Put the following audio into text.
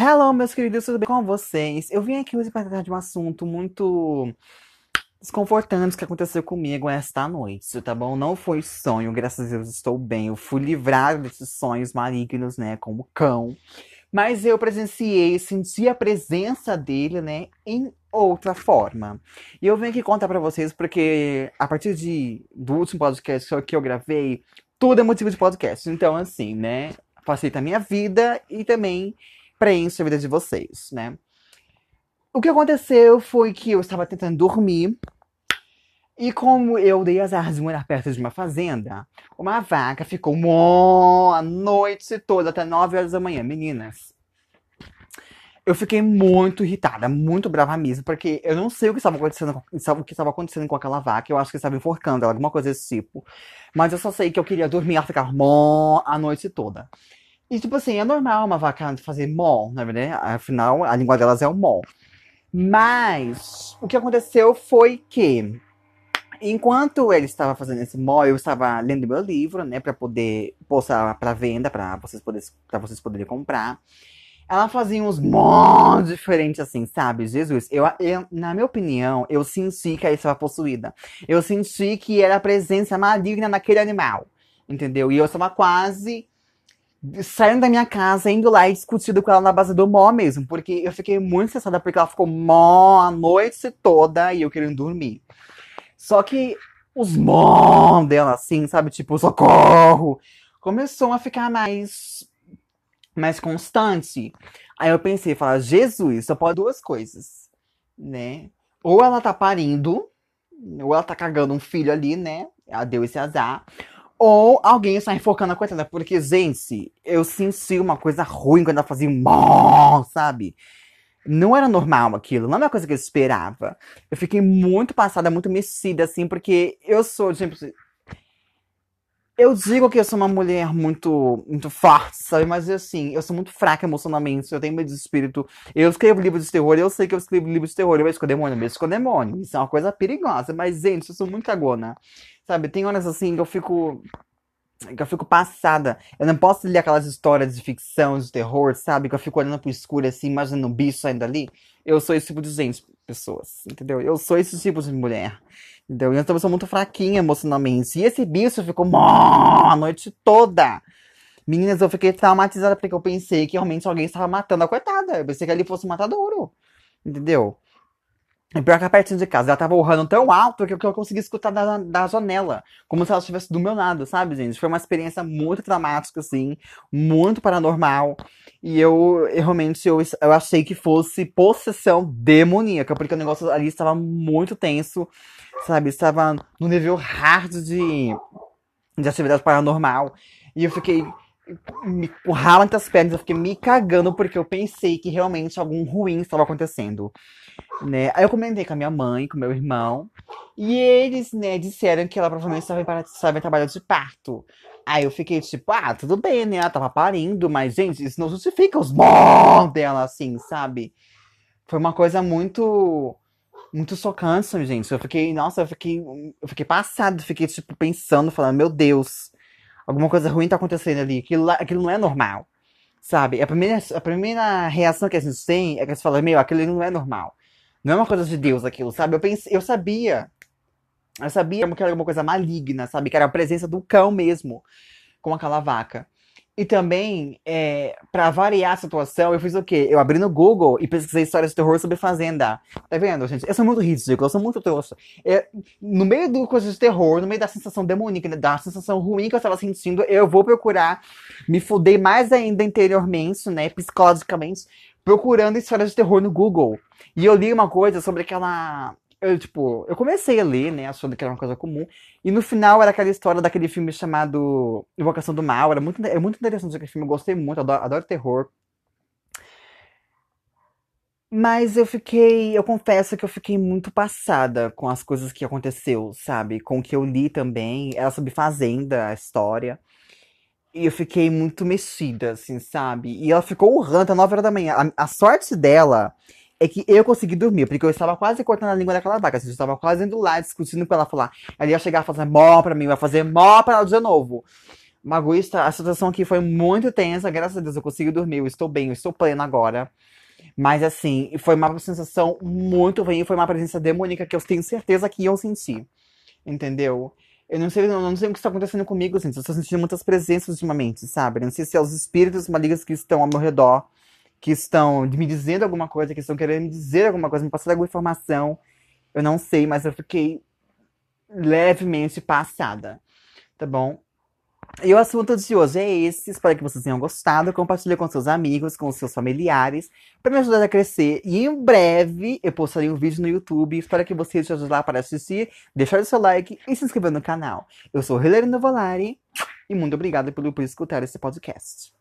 Hello, meus queridos, tudo bem com vocês? Eu vim aqui hoje para tratar de um assunto muito desconfortante que aconteceu comigo esta noite, tá bom? Não foi sonho, graças a Deus estou bem. Eu fui livrado desses sonhos malignos, né, como cão. Mas eu presenciei, senti a presença dele, né, em outra forma. E eu venho aqui contar para vocês porque a partir de, do último podcast que eu gravei, tudo é motivo de podcast. Então, assim, né, facilita a minha vida e também preenche a vida de vocês, né? O que aconteceu foi que eu estava tentando dormir e como eu dei azar de morar perto de uma fazenda, uma vaca ficou a noite toda até 9 horas da manhã, meninas. Eu fiquei muito irritada, muito brava mesmo, porque eu não sei o que estava acontecendo, o que estava acontecendo com aquela vaca. Eu acho que estava enforcando ela, alguma coisa desse tipo. Mas eu só sei que eu queria dormir, ela ficar mó a noite toda. E, tipo assim, é normal uma vaca fazer mó, na verdade. Afinal, a língua delas é o mó. Mas, o que aconteceu foi que, enquanto ele estava fazendo esse mó, eu estava lendo meu livro, né, para poder postar para venda, para vocês, poder, vocês poderem comprar. Ela fazia uns mó diferentes, assim, sabe? Jesus, eu, eu, na minha opinião, eu senti que ela estava possuída. Eu senti que era a presença maligna naquele animal, entendeu? E eu estava quase saindo da minha casa, indo lá e discutindo com ela na base do mó mesmo. Porque eu fiquei muito estressada porque ela ficou mó a noite toda e eu querendo dormir. Só que os mó dela, assim, sabe? Tipo, socorro! Começou a ficar mais. mais constante. Aí eu pensei, falar, Jesus, só pode duas coisas, né? Ou ela tá parindo, ou ela tá cagando um filho ali, né? Ela deu esse azar. Ou alguém está enfocando a coitada. Porque, gente, eu senti uma coisa ruim quando ela fazia mó, sabe? Não era normal aquilo, não era uma coisa que eu esperava. Eu fiquei muito passada, muito mexida, assim, porque eu sou, tipo, eu digo que eu sou uma mulher muito, muito forte, sabe? Mas assim, eu sou muito fraca emocionalmente, eu tenho medo de espírito. Eu escrevo livros de terror, eu sei que eu escrevo livros de terror, eu vejo com demônio, eu vejo com demônio. Isso é uma coisa perigosa, mas, gente, eu sou muito cagona. Sabe, tem horas assim que eu fico. Que eu fico passada. Eu não posso ler aquelas histórias de ficção, de terror, sabe? Que eu fico olhando pro escuro assim, imaginando um bicho saindo ali. Eu sou esse tipo de gente, pessoas, entendeu? Eu sou esse tipo de mulher. Entendeu? Então eu sou muito fraquinha emocionalmente. E esse bicho ficou mó a noite toda. Meninas, eu fiquei traumatizada porque eu pensei que realmente alguém estava matando a coitada. Eu pensei que ali fosse um matadouro. Entendeu? E pior que a pertinho de casa, ela tava urrando tão alto que eu consegui escutar da, da janela. Como se ela estivesse do meu lado, sabe, gente? Foi uma experiência muito traumática, assim. Muito paranormal. E eu, eu realmente, eu, eu achei que fosse possessão demoníaca. Porque o negócio ali estava muito tenso sabe? Estava no nível hard de, de atividade paranormal. E eu fiquei me currava entre as pernas, eu fiquei me cagando porque eu pensei que realmente algum ruim estava acontecendo. Né? Aí eu comentei com a minha mãe, com meu irmão, e eles, né, disseram que ela provavelmente estava em, em trabalho de parto. Aí eu fiquei tipo, ah, tudo bem, né? Ela tava parindo, mas, gente, isso não justifica os bons dela, assim, sabe? Foi uma coisa muito muito socante, gente. Eu fiquei, nossa, eu fiquei, eu fiquei passado, fiquei, tipo, pensando, falando, meu Deus, alguma coisa ruim tá acontecendo ali. Aquilo, aquilo não é normal, sabe? A primeira, a primeira reação que a gente tem é que a gente fala, meu, aquilo não é normal. Não é uma coisa de Deus aquilo, sabe? Eu pensei, eu sabia. Eu sabia que era alguma coisa maligna, sabe? Que era a presença do cão mesmo, com aquela vaca. E também, é, para variar a situação, eu fiz o quê? Eu abri no Google e pesquisei histórias de terror sobre fazenda. Tá vendo, gente? Eu sou muito ridículo, eu sou muito trouxa. É, no meio do coisa de terror, no meio da sensação demoníaca, da sensação ruim que eu estava sentindo, eu vou procurar me fuder mais ainda interiormente, né? Psicologicamente, procurando histórias de terror no Google. E eu li uma coisa sobre aquela eu, tipo, eu comecei a ler, né, achando que era uma coisa comum, e no final era aquela história daquele filme chamado Invocação do Mal, era muito, é muito interessante aquele filme, eu gostei muito, adoro, adoro terror. Mas eu fiquei, eu confesso que eu fiquei muito passada com as coisas que aconteceu, sabe? Com o que eu li também, era sobre Fazenda, a história. E eu fiquei muito mexida, assim, sabe? E ela ficou urrando até 9 horas da manhã. A, a sorte dela é que eu consegui dormir, porque eu estava quase cortando a língua daquela vaca. Assim, eu estava quase indo lá discutindo com ela falar. Ela ia chegar a fazer mó pra mim, vai fazer mó pra ela de novo. Magoísta, a situação aqui foi muito tensa, graças a Deus eu consegui dormir, eu estou bem, eu estou plena agora. Mas assim, foi uma sensação muito ruim, foi uma presença demoníaca que eu tenho certeza que iam sentir. Entendeu? Eu não sei, eu não sei o que está acontecendo comigo, gente. Eu estou sentindo muitas presenças ultimamente, sabe? Eu não sei se é os espíritos malignos que estão ao meu redor, que estão me dizendo alguma coisa, que estão querendo me dizer alguma coisa, me passar alguma informação. Eu não sei, mas eu fiquei levemente passada. Tá bom? E o assunto de hoje é esse. Espero que vocês tenham gostado. Compartilhe com seus amigos, com seus familiares, para me ajudar a crescer. E em breve eu postarei um vídeo no YouTube. Espero que vocês estejam lá para assistir, deixar o seu like e se inscrever no canal. Eu sou Hilary Novolari e muito obrigado por, por escutar esse podcast.